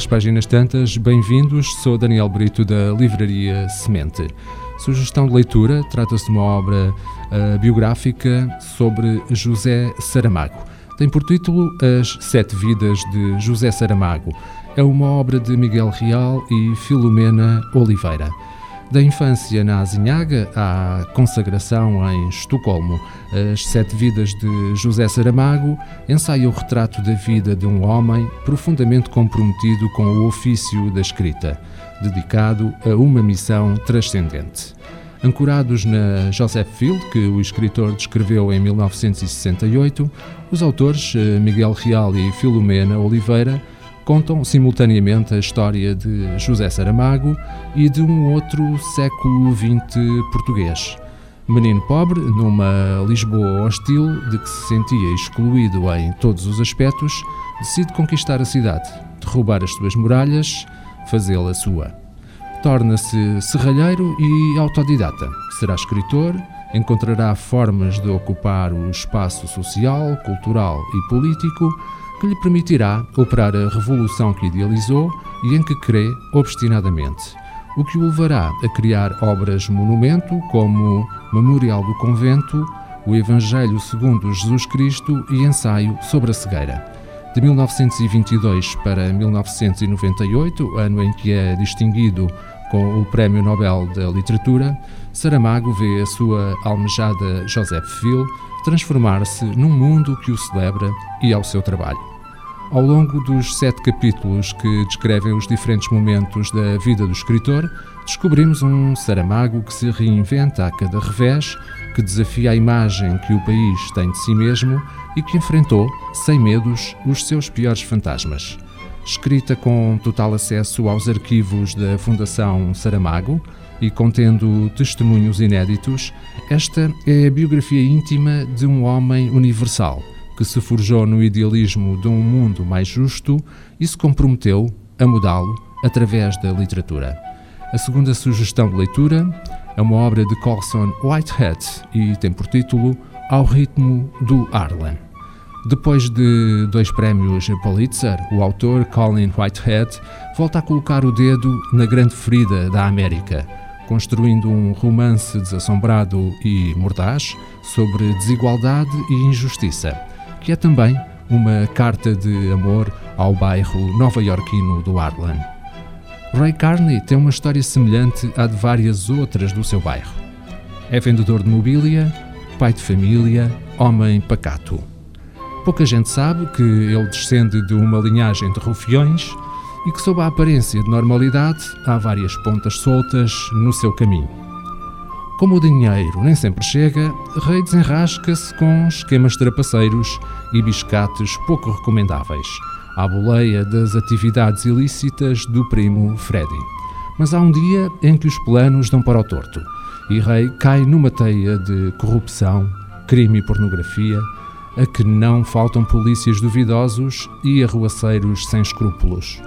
às páginas tantas, bem-vindos. Sou Daniel Brito da Livraria Semente. Sugestão de leitura: trata-se de uma obra uh, biográfica sobre José Saramago. Tem por título As Sete Vidas de José Saramago. É uma obra de Miguel Real e Filomena Oliveira. Da infância na Azinhaga à consagração em Estocolmo, As Sete Vidas de José Saramago ensaia o retrato da vida de um homem profundamente comprometido com o ofício da escrita, dedicado a uma missão transcendente. Ancorados na Joseph Field, que o escritor descreveu em 1968, os autores eh, Miguel Real e Filomena Oliveira contam simultaneamente a história de José Saramago e de um outro século XX português. Menino pobre, numa Lisboa hostil de que se sentia excluído em todos os aspectos, decide conquistar a cidade, derrubar as suas muralhas, fazê-la sua. Torna-se serralheiro e autodidata. Será escritor, encontrará formas de ocupar o espaço social, cultural e político que lhe permitirá operar a revolução que idealizou e em que crê obstinadamente, o que o levará a criar obras-monumento como Memorial do Convento, o Evangelho segundo Jesus Cristo e Ensaio sobre a Cegueira. De 1922 para 1998, ano em que é distinguido com o Prémio Nobel da Literatura, Saramago vê a sua almejada Joseph Phil transformar-se num mundo que o celebra e ao seu trabalho. Ao longo dos sete capítulos que descrevem os diferentes momentos da vida do escritor, descobrimos um Saramago que se reinventa a cada revés, que desafia a imagem que o país tem de si mesmo e que enfrentou, sem medos, os seus piores fantasmas. Escrita com total acesso aos arquivos da Fundação Saramago e contendo testemunhos inéditos, esta é a biografia íntima de um homem universal que se forjou no idealismo de um mundo mais justo e se comprometeu a mudá-lo através da literatura. A segunda sugestão de leitura é uma obra de Colson Whitehead e tem por título Ao ritmo do Harlem. Depois de dois prémios Pulitzer, o autor Colin Whitehead volta a colocar o dedo na grande ferida da América, construindo um romance desassombrado e mordaz sobre desigualdade e injustiça que é também uma carta de amor ao bairro nova-iorquino do Harlem. Ray Carney tem uma história semelhante à de várias outras do seu bairro. É vendedor de mobília, pai de família, homem pacato. Pouca gente sabe que ele descende de uma linhagem de rufiões e que, sob a aparência de normalidade, há várias pontas soltas no seu caminho. Como o dinheiro nem sempre chega, Rei desenrasca-se com esquemas trapaceiros e biscates pouco recomendáveis, à boleia das atividades ilícitas do primo Freddy. Mas há um dia em que os planos dão para o torto e Rei cai numa teia de corrupção, crime e pornografia, a que não faltam polícias duvidosos e arruaceiros sem escrúpulos.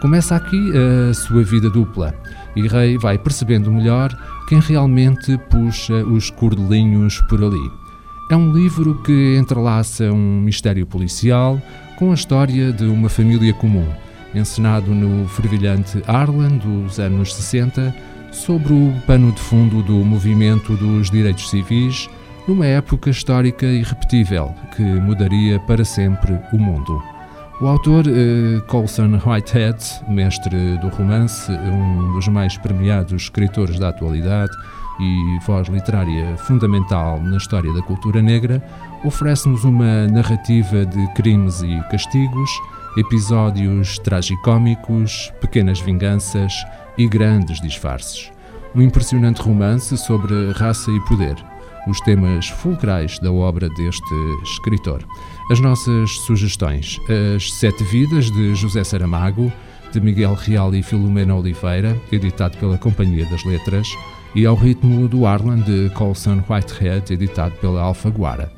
Começa aqui a sua vida dupla e Rei vai percebendo melhor quem realmente puxa os cordelinhos por ali. É um livro que entrelaça um mistério policial com a história de uma família comum, encenado no fervilhante Harlem dos anos 60, sobre o pano de fundo do movimento dos direitos civis, numa época histórica irrepetível que mudaria para sempre o mundo. O autor uh, Colson Whitehead, mestre do romance, um dos mais premiados escritores da atualidade e voz literária fundamental na história da cultura negra, oferece-nos uma narrativa de crimes e castigos, episódios tragicômicos, pequenas vinganças e grandes disfarces. Um impressionante romance sobre raça e poder, os temas fulcrais da obra deste escritor. As nossas sugestões: As Sete Vidas, de José Saramago, de Miguel Real e Filomena Oliveira, editado pela Companhia das Letras, e Ao Ritmo do Arlan, de Colson Whitehead, editado pela Alfaguara.